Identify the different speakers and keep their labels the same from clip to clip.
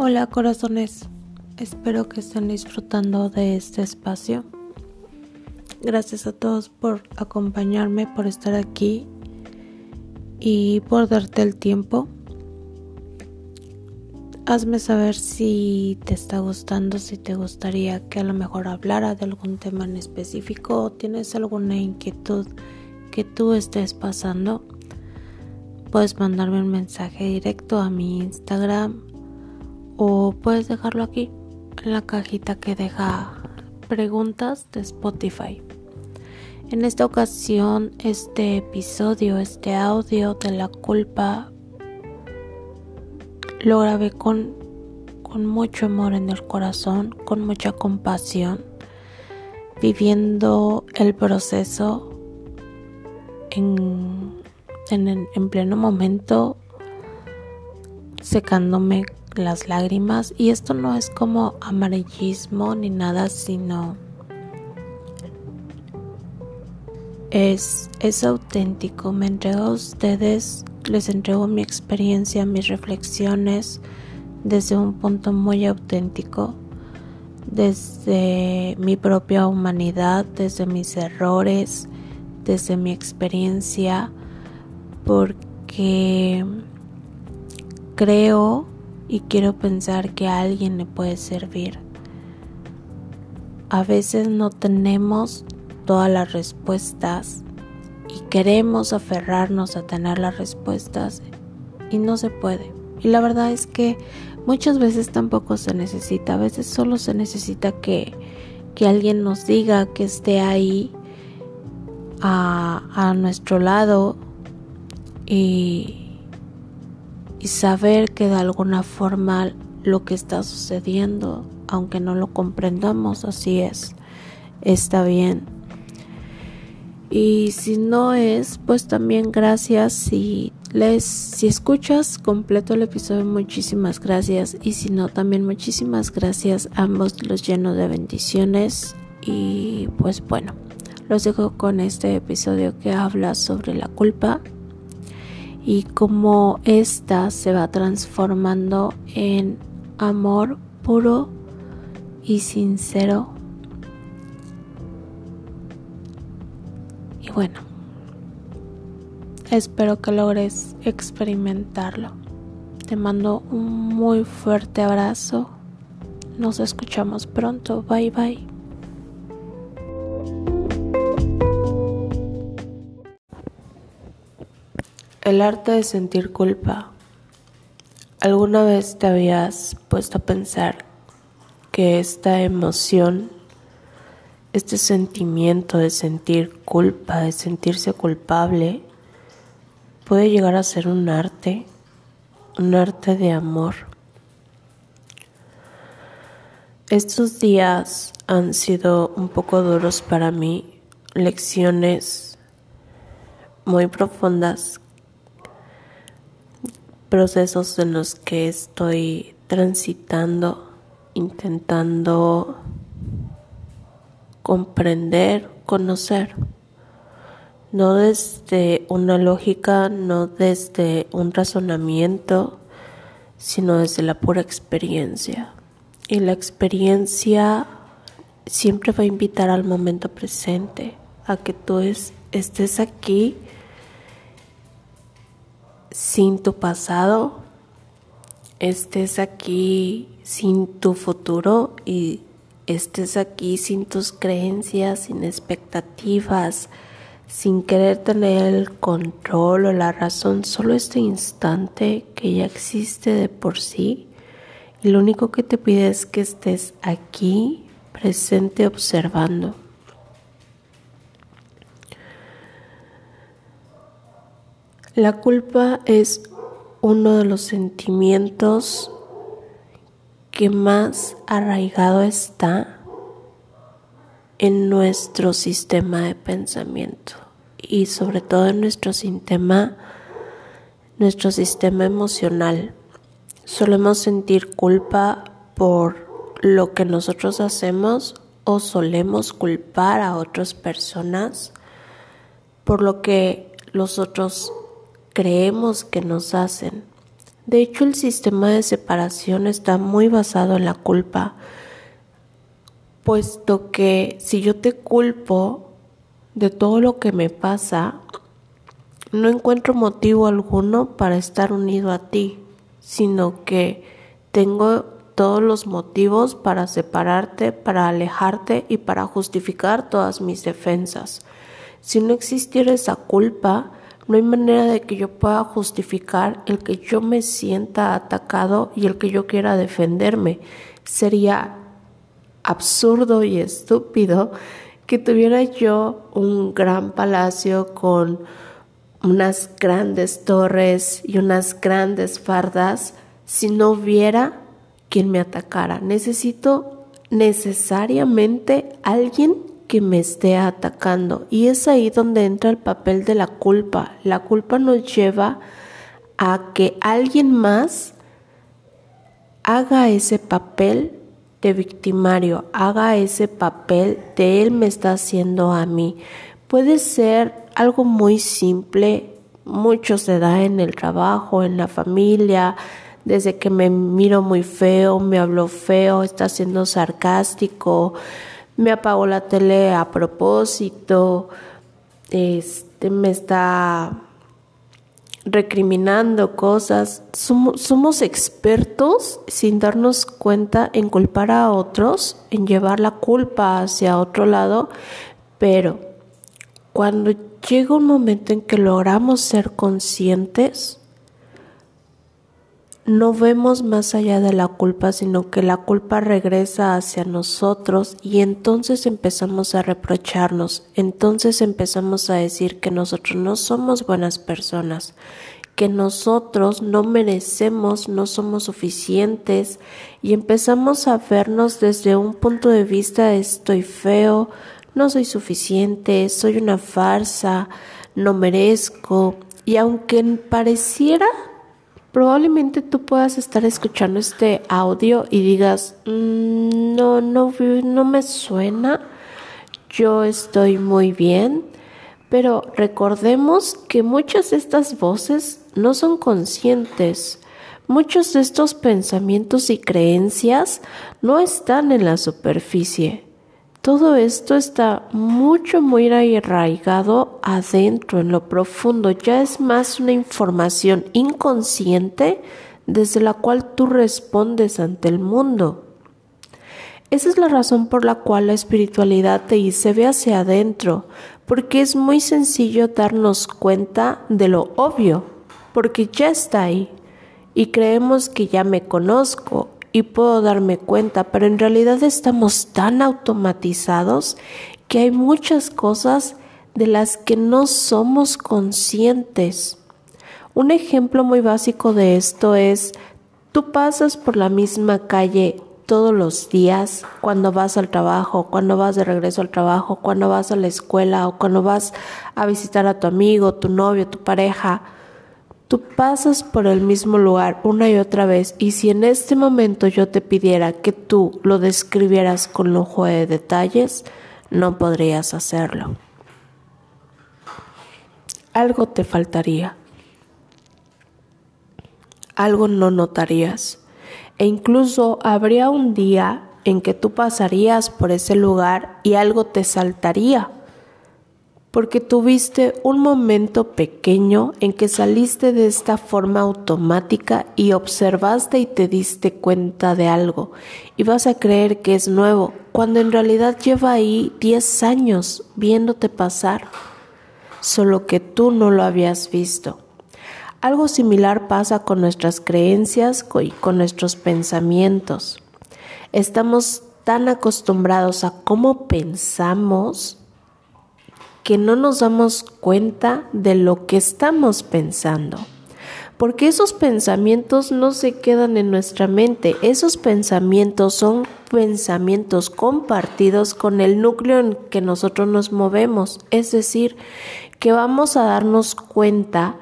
Speaker 1: Hola corazones, espero que estén disfrutando de este espacio. Gracias a todos por acompañarme, por estar aquí y por darte el tiempo. Hazme saber si te está gustando, si te gustaría que a lo mejor hablara de algún tema en específico o tienes alguna inquietud que tú estés pasando. Puedes mandarme un mensaje directo a mi Instagram o puedes dejarlo aquí en la cajita que deja preguntas de Spotify. En esta ocasión, este episodio, este audio de la culpa, lo grabé con, con mucho amor en el corazón, con mucha compasión, viviendo el proceso en, en, en pleno momento, secándome las lágrimas y esto no es como amarillismo ni nada, sino es, es auténtico. Me entrego a ustedes, les entrego mi experiencia, mis reflexiones desde un punto muy auténtico, desde mi propia humanidad, desde mis errores, desde mi experiencia, porque creo y quiero pensar que a alguien le puede servir. A veces no tenemos todas las respuestas y queremos aferrarnos a tener las respuestas y no se puede. Y la verdad es que muchas veces tampoco se necesita, a veces solo se necesita que, que alguien nos diga que esté ahí a, a nuestro lado y, y saber que de alguna forma lo que está sucediendo, aunque no lo comprendamos, así es, está bien. Y si no es, pues también gracias. Si les, si escuchas completo el episodio, muchísimas gracias. Y si no, también muchísimas gracias. Ambos los lleno de bendiciones. Y pues bueno, los dejo con este episodio que habla sobre la culpa y cómo ésta se va transformando en amor puro y sincero. Y bueno, espero que logres experimentarlo. Te mando un muy fuerte abrazo. Nos escuchamos pronto. Bye bye. El arte de sentir culpa. ¿Alguna vez te habías puesto a pensar que esta emoción, este sentimiento de sentir culpa, de sentirse culpable, puede llegar a ser un arte, un arte de amor? Estos días han sido un poco duros para mí, lecciones muy profundas procesos en los que estoy transitando, intentando comprender, conocer, no desde una lógica, no desde un razonamiento, sino desde la pura experiencia. Y la experiencia siempre va a invitar al momento presente, a que tú estés aquí sin tu pasado, estés aquí sin tu futuro y estés aquí sin tus creencias, sin expectativas, sin querer tener el control o la razón, solo este instante que ya existe de por sí. Y lo único que te pide es que estés aquí, presente, observando. La culpa es uno de los sentimientos que más arraigado está en nuestro sistema de pensamiento y sobre todo en nuestro sistema nuestro sistema emocional. Solemos sentir culpa por lo que nosotros hacemos o solemos culpar a otras personas por lo que los otros creemos que nos hacen. De hecho, el sistema de separación está muy basado en la culpa, puesto que si yo te culpo de todo lo que me pasa, no encuentro motivo alguno para estar unido a ti, sino que tengo todos los motivos para separarte, para alejarte y para justificar todas mis defensas. Si no existiera esa culpa, no hay manera de que yo pueda justificar el que yo me sienta atacado y el que yo quiera defenderme. Sería absurdo y estúpido que tuviera yo un gran palacio con unas grandes torres y unas grandes fardas si no hubiera quien me atacara. Necesito necesariamente alguien que me esté atacando. Y es ahí donde entra el papel de la culpa. La culpa nos lleva a que alguien más haga ese papel de victimario, haga ese papel de él me está haciendo a mí. Puede ser algo muy simple, mucho se da en el trabajo, en la familia, desde que me miro muy feo, me hablo feo, está siendo sarcástico, me apagó la tele a propósito, este, me está recriminando cosas. Somos, somos, expertos sin darnos cuenta en culpar a otros, en llevar la culpa hacia otro lado, pero cuando llega un momento en que logramos ser conscientes, no vemos más allá de la culpa, sino que la culpa regresa hacia nosotros y entonces empezamos a reprocharnos, entonces empezamos a decir que nosotros no somos buenas personas, que nosotros no merecemos, no somos suficientes y empezamos a vernos desde un punto de vista estoy feo, no soy suficiente, soy una farsa, no merezco y aunque pareciera probablemente tú puedas estar escuchando este audio y digas, mm, no, no, no me suena, yo estoy muy bien, pero recordemos que muchas de estas voces no son conscientes. Muchos de estos pensamientos y creencias no están en la superficie. Todo esto está mucho, muy arraigado adentro, en lo profundo. Ya es más una información inconsciente desde la cual tú respondes ante el mundo. Esa es la razón por la cual la espiritualidad te se ve hacia adentro, porque es muy sencillo darnos cuenta de lo obvio, porque ya está ahí y creemos que ya me conozco y puedo darme cuenta, pero en realidad estamos tan automatizados que hay muchas cosas de las que no somos conscientes. Un ejemplo muy básico de esto es, tú pasas por la misma calle todos los días, cuando vas al trabajo, cuando vas de regreso al trabajo, cuando vas a la escuela o cuando vas a visitar a tu amigo, tu novio, tu pareja, Tú pasas por el mismo lugar una y otra vez y si en este momento yo te pidiera que tú lo describieras con lujo de detalles, no podrías hacerlo. Algo te faltaría. Algo no notarías. E incluso habría un día en que tú pasarías por ese lugar y algo te saltaría porque tuviste un momento pequeño en que saliste de esta forma automática y observaste y te diste cuenta de algo y vas a creer que es nuevo, cuando en realidad lleva ahí 10 años viéndote pasar, solo que tú no lo habías visto. Algo similar pasa con nuestras creencias y con nuestros pensamientos. Estamos tan acostumbrados a cómo pensamos que no nos damos cuenta de lo que estamos pensando. Porque esos pensamientos no se quedan en nuestra mente, esos pensamientos son pensamientos compartidos con el núcleo en que nosotros nos movemos. Es decir, que vamos a darnos cuenta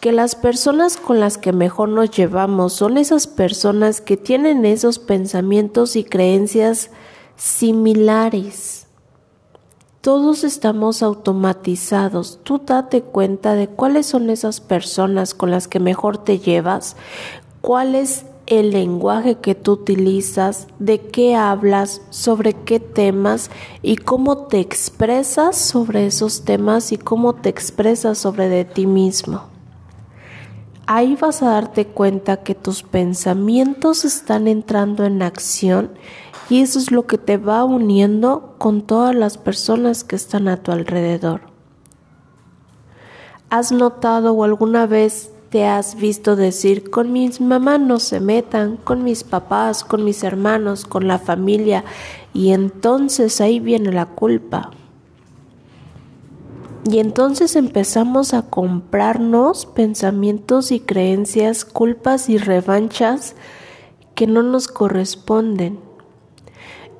Speaker 1: que las personas con las que mejor nos llevamos son esas personas que tienen esos pensamientos y creencias similares todos estamos automatizados. Tú date cuenta de cuáles son esas personas con las que mejor te llevas, cuál es el lenguaje que tú utilizas, de qué hablas, sobre qué temas y cómo te expresas sobre esos temas y cómo te expresas sobre de ti mismo. Ahí vas a darte cuenta que tus pensamientos están entrando en acción y eso es lo que te va uniendo con todas las personas que están a tu alrededor. ¿Has notado o alguna vez te has visto decir, con mis mamás no se metan, con mis papás, con mis hermanos, con la familia, y entonces ahí viene la culpa. Y entonces empezamos a comprarnos pensamientos y creencias, culpas y revanchas que no nos corresponden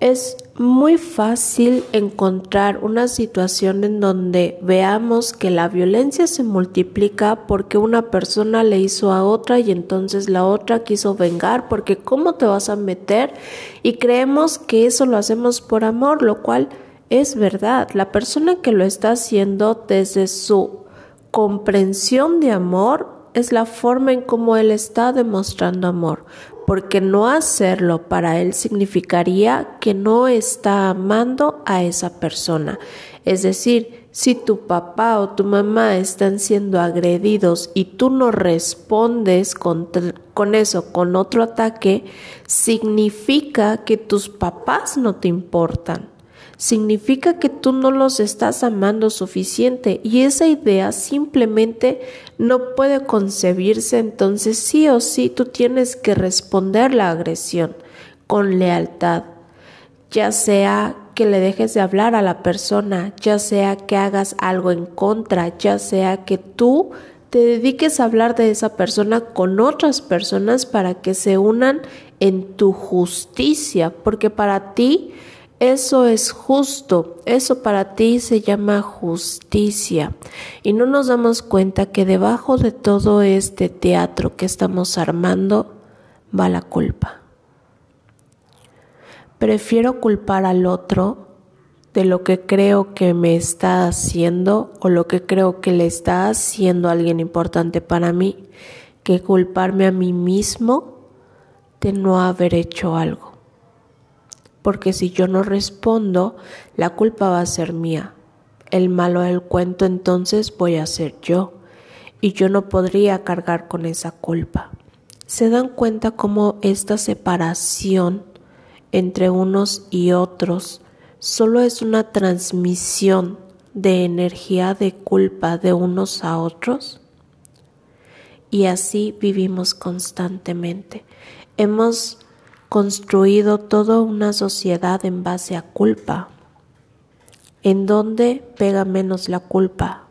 Speaker 1: es muy fácil encontrar una situación en donde veamos que la violencia se multiplica porque una persona le hizo a otra y entonces la otra quiso vengar porque cómo te vas a meter y creemos que eso lo hacemos por amor, lo cual es verdad. La persona que lo está haciendo desde su comprensión de amor es la forma en cómo él está demostrando amor porque no hacerlo para él significaría que no está amando a esa persona. Es decir, si tu papá o tu mamá están siendo agredidos y tú no respondes con, con, eso, con otro ataque, significa que tus papás no te importan significa que tú no los estás amando suficiente y esa idea simplemente no puede concebirse, entonces sí o sí tú tienes que responder la agresión con lealtad, ya sea que le dejes de hablar a la persona, ya sea que hagas algo en contra, ya sea que tú te dediques a hablar de esa persona con otras personas para que se unan en tu justicia, porque para ti eso es justo, eso para ti se llama justicia. Y no nos damos cuenta que debajo de todo este teatro que estamos armando va la culpa. Prefiero culpar al otro de lo que creo que me está haciendo o lo que creo que le está haciendo a alguien importante para mí que culparme a mí mismo de no haber hecho algo porque si yo no respondo, la culpa va a ser mía. El malo del cuento entonces voy a ser yo, y yo no podría cargar con esa culpa. ¿Se dan cuenta cómo esta separación entre unos y otros solo es una transmisión de energía de culpa de unos a otros? Y así vivimos constantemente. Hemos construido toda una sociedad en base a culpa. ¿En dónde pega menos la culpa?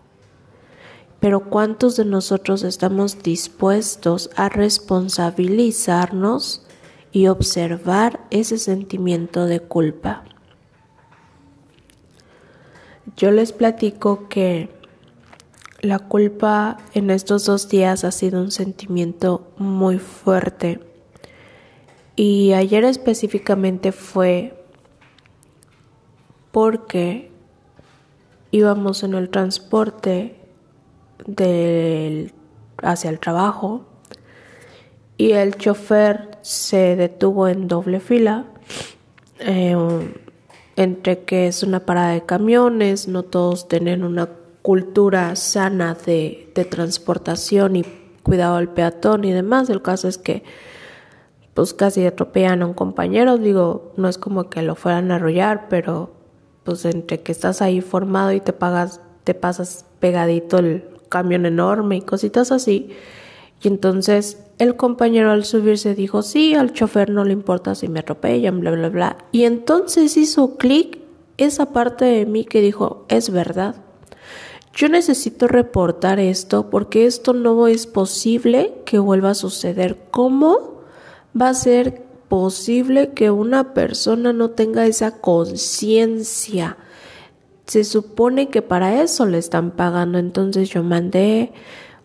Speaker 1: Pero ¿cuántos de nosotros estamos dispuestos a responsabilizarnos y observar ese sentimiento de culpa? Yo les platico que la culpa en estos dos días ha sido un sentimiento muy fuerte y ayer específicamente fue porque íbamos en el transporte del, hacia el trabajo y el chofer se detuvo en doble fila eh, entre que es una parada de camiones, no todos tienen una cultura sana de, de transportación y cuidado al peatón y demás. El caso es que pues casi atropellan a un compañero, digo, no es como que lo fueran a arrollar, pero pues entre que estás ahí formado y te pagas, te pasas pegadito el camión enorme y cositas así. Y entonces el compañero al subirse dijo, sí, al chofer no le importa si me atropellan, bla, bla, bla. Y entonces hizo clic esa parte de mí que dijo, es verdad. Yo necesito reportar esto porque esto no es posible que vuelva a suceder. ¿Cómo? Va a ser posible que una persona no tenga esa conciencia. Se supone que para eso le están pagando. Entonces yo mandé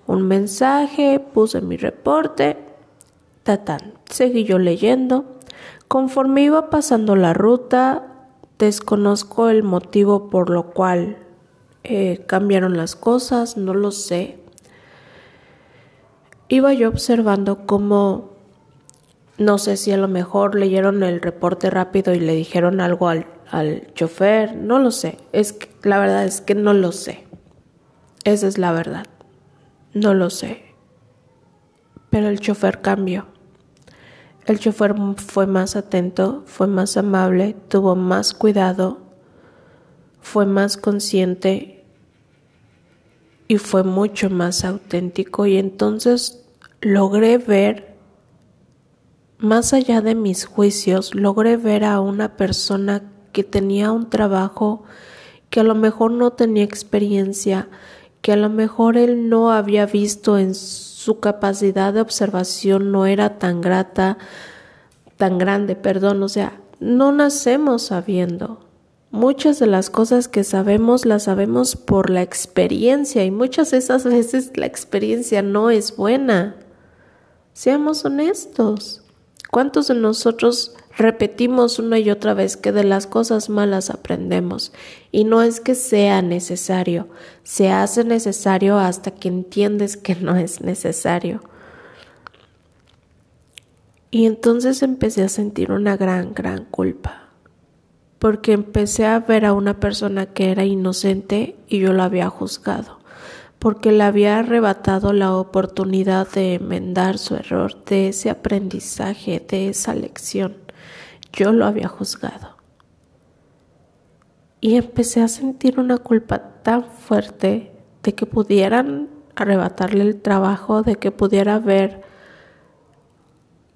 Speaker 1: un mensaje, puse mi reporte, tatán. Seguí yo leyendo. Conforme iba pasando la ruta, desconozco el motivo por lo cual eh, cambiaron las cosas, no lo sé. Iba yo observando cómo No sé si a lo mejor leyeron el reporte rápido y le dijeron algo al, al chofer, no lo sé. Es que, la verdad es que no lo sé. Esa es la verdad. No lo sé. Pero el chofer cambió. El chofer fue más atento, fue más amable, tuvo más cuidado, fue más consciente y fue mucho más auténtico y entonces logré ver más allá de mis juicios, logré ver a una persona que tenía un trabajo, que a lo mejor no tenía experiencia, que a lo mejor él no había visto en su capacidad de observación no era tan grata, tan grande, perdón, o sea, no nacemos sabiendo. Muchas de las cosas que sabemos las sabemos por la experiencia y muchas de esas veces la experiencia no es buena. Seamos honestos. ¿Cuántos de nosotros repetimos una y otra vez que de las cosas malas aprendemos? Y no es que sea necesario, se hace necesario hasta que entiendes que no es necesario. Y entonces empecé a sentir una gran, gran culpa, porque empecé a ver a una persona que era inocente y yo la había juzgado porque le había arrebatado la oportunidad de enmendar su error, de ese aprendizaje, de esa lección. Yo lo había juzgado. Y empecé a sentir una culpa tan fuerte de que pudieran arrebatarle el trabajo, de que pudiera ver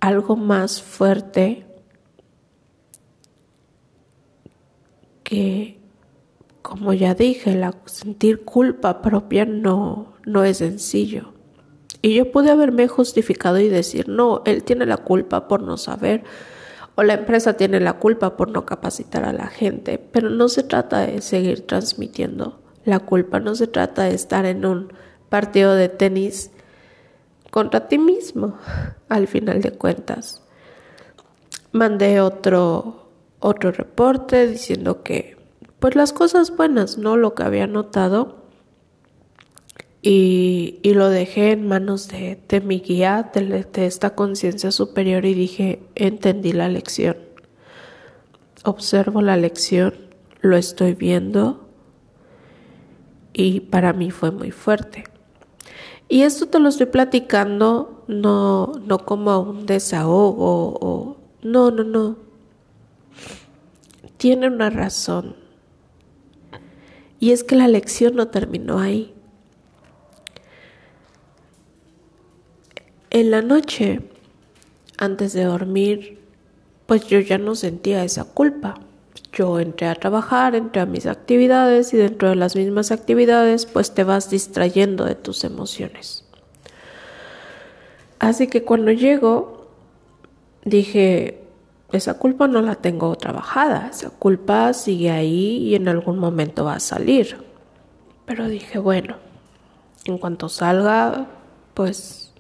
Speaker 1: algo más fuerte que como ya dije, sentir culpa propia no, no es sencillo. Y yo pude haberme justificado y decir, no, él tiene la culpa por no saber, o la empresa tiene la culpa por no capacitar a la gente, pero no se trata de seguir transmitiendo la culpa, no se trata de estar en un partido de tenis contra ti mismo, al final de cuentas. Mandé otro, otro reporte diciendo que pues las cosas buenas, ¿no? Lo que había notado. Y, y lo dejé en manos de, de mi guía, de, de esta conciencia superior y dije, entendí la lección. Observo la lección, lo estoy viendo y para mí fue muy fuerte. Y esto te lo estoy platicando no, no como un desahogo no, no, no. Tiene una razón. Y es que la lección no terminó ahí. En la noche, antes de dormir, pues yo ya no sentía esa culpa. Yo entré a trabajar, entré a mis actividades y dentro de las mismas actividades pues te vas distrayendo de tus emociones. Así que cuando llego dije, esa culpa no la tengo trabajada, esa culpa sigue ahí y en algún momento va a salir. Pero dije, bueno, en cuanto salga, pues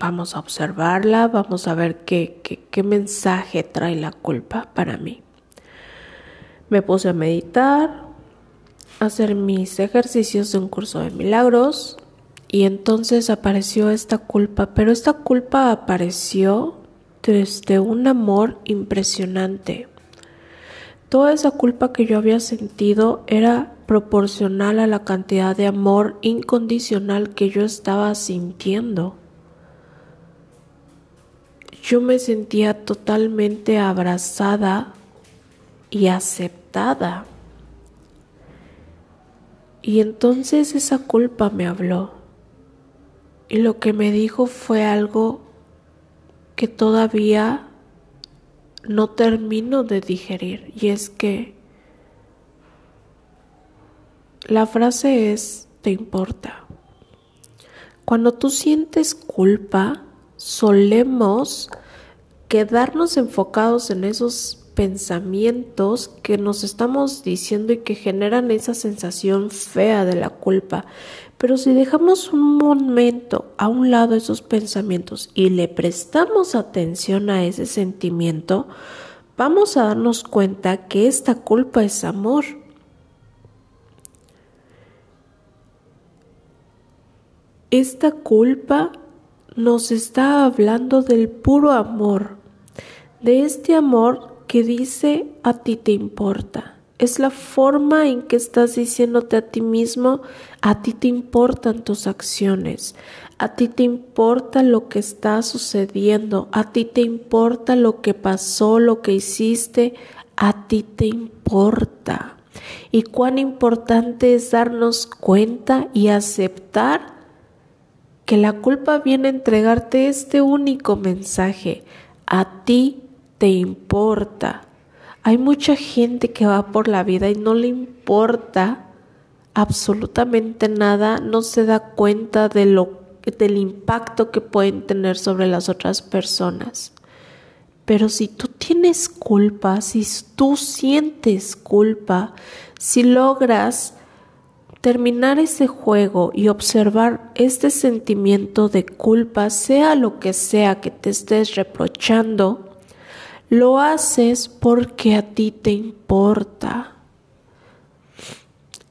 Speaker 1: vamos a observarla, vamos a ver qué, qué, mensaje trae la culpa para mí. Me puse a meditar, a hacer mis ejercicios de un curso de milagros y entonces apareció esta culpa, pero esta culpa apareció desde un amor impresionante. Toda esa culpa que yo había sentido era proporcional a la cantidad de amor incondicional que yo estaba sintiendo. Yo me sentía totalmente abrazada y aceptada. Y entonces esa culpa me habló. Y lo que me dijo fue algo que todavía no termino de digerir y es que la frase es te importa. Cuando tú sientes culpa, solemos quedarnos enfocados en esos pensamientos que nos estamos diciendo y que generan esa sensación fea de la culpa. Pero si dejamos un momento a un lado esos pensamientos y le prestamos atención a ese sentimiento, vamos a darnos cuenta que esta culpa es amor. Esta culpa nos está hablando del puro amor, de este amor que dice a ti te importa. Es la forma en que estás diciéndote a ti mismo, a ti te importan tus acciones, a ti te importa lo que está sucediendo, a ti te importa lo que pasó, lo que hiciste, a ti te importa. Y cuán importante es darnos cuenta y aceptar que la culpa viene a entregarte este único mensaje. A ti te importa. Hay mucha gente que va por la vida y no le importa absolutamente nada, no se da cuenta de lo del impacto que pueden tener sobre las otras personas. Pero si tú tienes culpa, si tú sientes culpa, si logras terminar ese juego y observar este sentimiento de culpa, sea lo que sea que te estés reprochando, lo haces porque a ti te importa.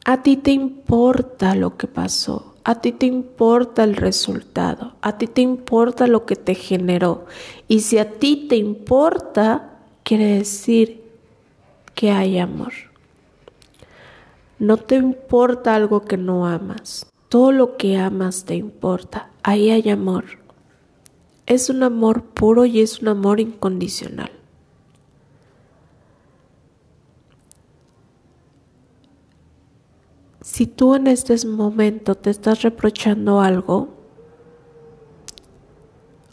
Speaker 1: A ti te importa lo que pasó, a ti te importa el resultado, a ti te importa lo que te generó. Y si a ti te importa, quiere decir que hay amor. No te importa algo que no amas. Todo lo que amas te importa. Ahí hay amor. Es un amor puro y es un amor incondicional. Si tú en este momento te estás reprochando algo,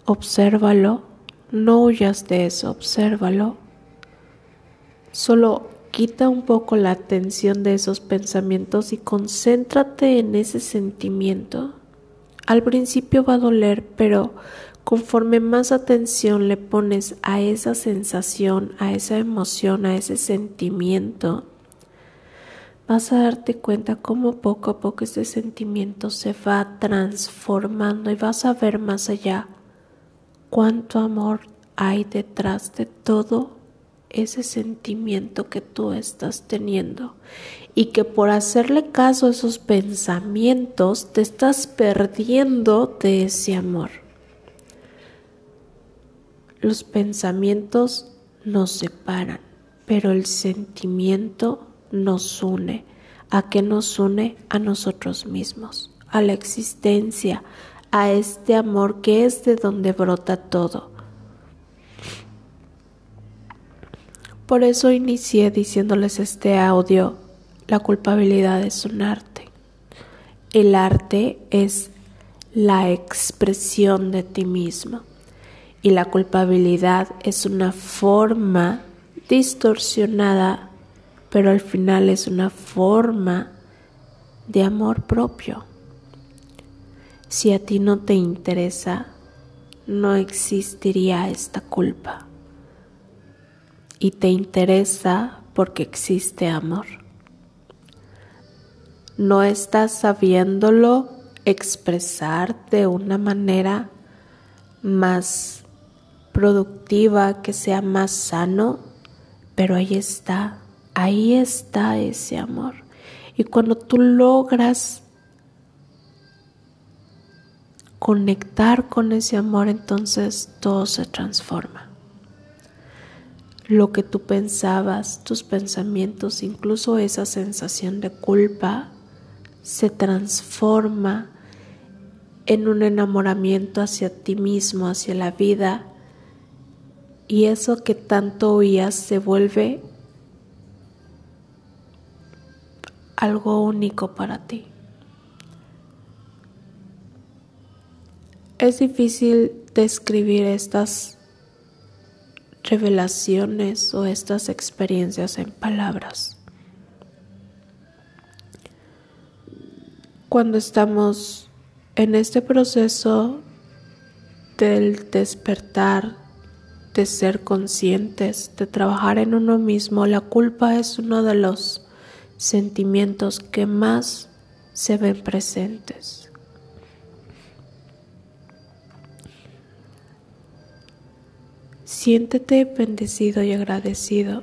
Speaker 1: obsérvalo, no huyas de eso, obsérvalo. Solo quita un poco la atención de esos pensamientos y concéntrate en ese sentimiento. Al principio va a doler, pero conforme más atención le pones a esa sensación, a esa emoción, a ese sentimiento, vas a darte cuenta cómo poco a poco ese sentimiento se va transformando y vas a ver más allá cuánto amor hay detrás de todo ese sentimiento que tú estás teniendo y que por hacerle caso a esos pensamientos te estás perdiendo de ese amor. Los pensamientos nos separan, pero el sentimiento nos une. ¿A qué nos une? A nosotros mismos, a la existencia, a este amor que es de donde brota todo. Por eso inicié diciéndoles este audio, la culpabilidad es un arte. El arte es la expresión de ti mismo y la culpabilidad es una forma distorsionada pero al final es una forma de amor propio. Si a ti no te interesa, no existiría esta culpa. Y te interesa porque existe amor. No estás sabiéndolo expresar de una manera más productiva, que sea más sano, pero ahí está ahí está ese amor. Y cuando tú logras conectar con ese amor, entonces todo se transforma. Lo que tú pensabas, tus pensamientos, incluso esa sensación de culpa, se transforma en un enamoramiento hacia ti mismo, hacia la vida, y eso que tanto oías se vuelve algo único para ti. Es difícil describir estas revelaciones o estas experiencias en palabras. Cuando estamos en este proceso del despertar, de ser conscientes, de trabajar en uno mismo, la culpa es uno de los sentimientos que más se ven presentes. Siéntete bendecido y agradecido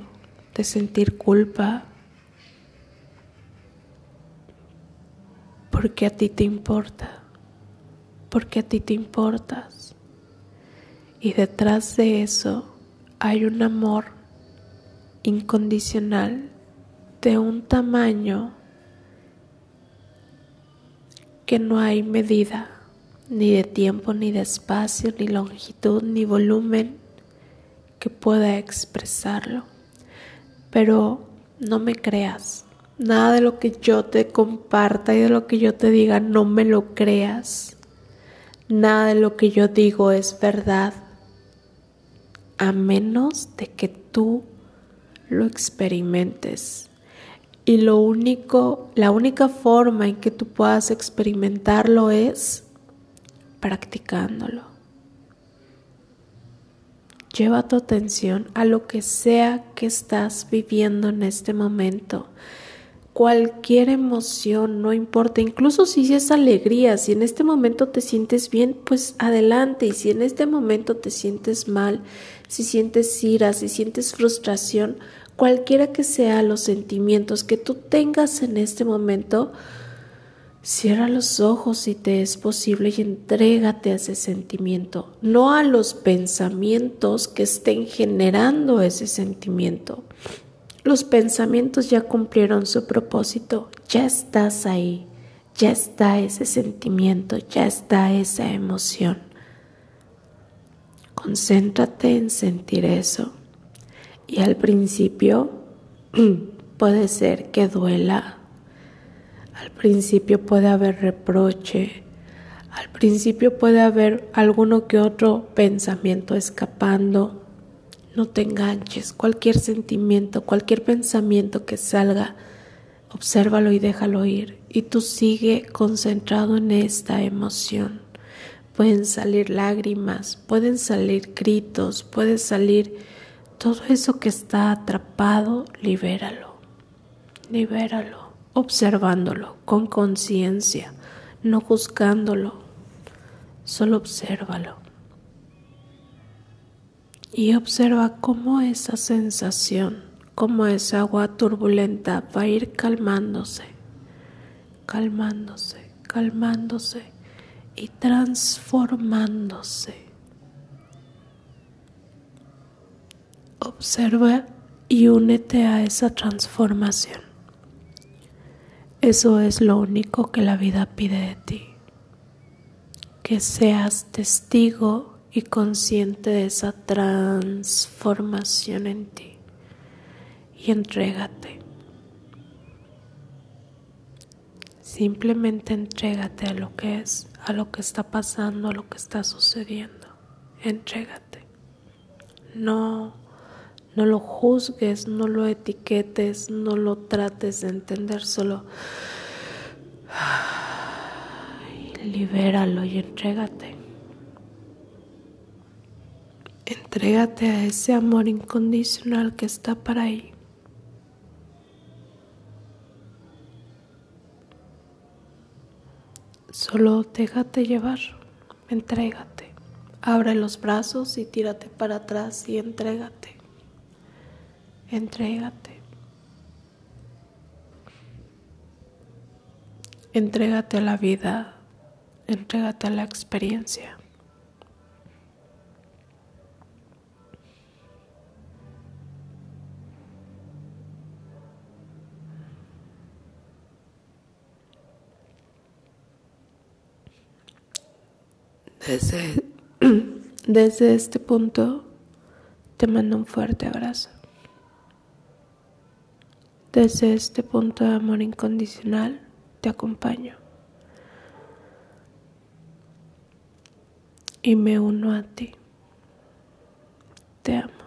Speaker 1: de sentir culpa porque a ti te importa, porque a ti te importas. Y detrás de eso hay un amor incondicional de un tamaño que no hay medida, ni de tiempo, ni de espacio, ni longitud, ni volumen que pueda expresarlo. Pero no me creas. Nada de lo que yo te comparta y de lo que yo te diga, no me lo creas. Nada de lo que yo digo es verdad, a menos de que tú lo experimentes. Y lo único, la única forma en que tú puedas experimentarlo es practicándolo. Lleva tu atención a lo que sea que estás viviendo en este momento. Cualquier emoción, no importa, incluso si es alegría, si en este momento te sientes bien, pues adelante. Y si en este momento te sientes mal, si sientes ira, si sientes frustración, cualquiera que sea los sentimientos que tú tengas en este momento, Cierra los ojos si te es posible y entrégate a ese sentimiento, no a los pensamientos que estén generando ese sentimiento. Los pensamientos ya cumplieron su propósito, ya estás ahí, ya está ese sentimiento, ya está esa emoción. Concéntrate en sentir eso. Y al principio puede ser que duela al principio puede haber reproche, al principio puede haber alguno que otro pensamiento escapando. No te enganches, cualquier sentimiento, cualquier pensamiento que salga, obsérvalo y déjalo ir. Y tú sigue concentrado en esta emoción. Pueden salir lágrimas, pueden salir gritos, puede salir todo eso que está atrapado, libéralo, libéralo observándolo con conciencia, no juzgándolo, solo obsérvalo. Y observa cómo esa sensación, cómo esa agua turbulenta va a ir calmándose, calmándose, calmándose y transformándose. Observa y únete a esa transformación. Eso es lo único que la vida pide de ti. Que seas testigo y consciente de esa transformación en ti. Y entrégate. Simplemente entrégate a lo que es, a lo que está pasando, a lo que está sucediendo. Entrégate. No no lo juzgues, no lo etiquetes, no lo trates de entender, solo libéralo y entrégate. Entrégate a ese amor incondicional que está para ahí. Solo déjate llevar, entrégate. Abre los brazos y tírate para atrás y entrégate. Entrégate. Entrégate a la vida, entrégate a la experiencia. Desde, desde este punto te mando un fuerte abrazo. Desde este punto de amor incondicional te acompaño y me uno a ti. Te amo.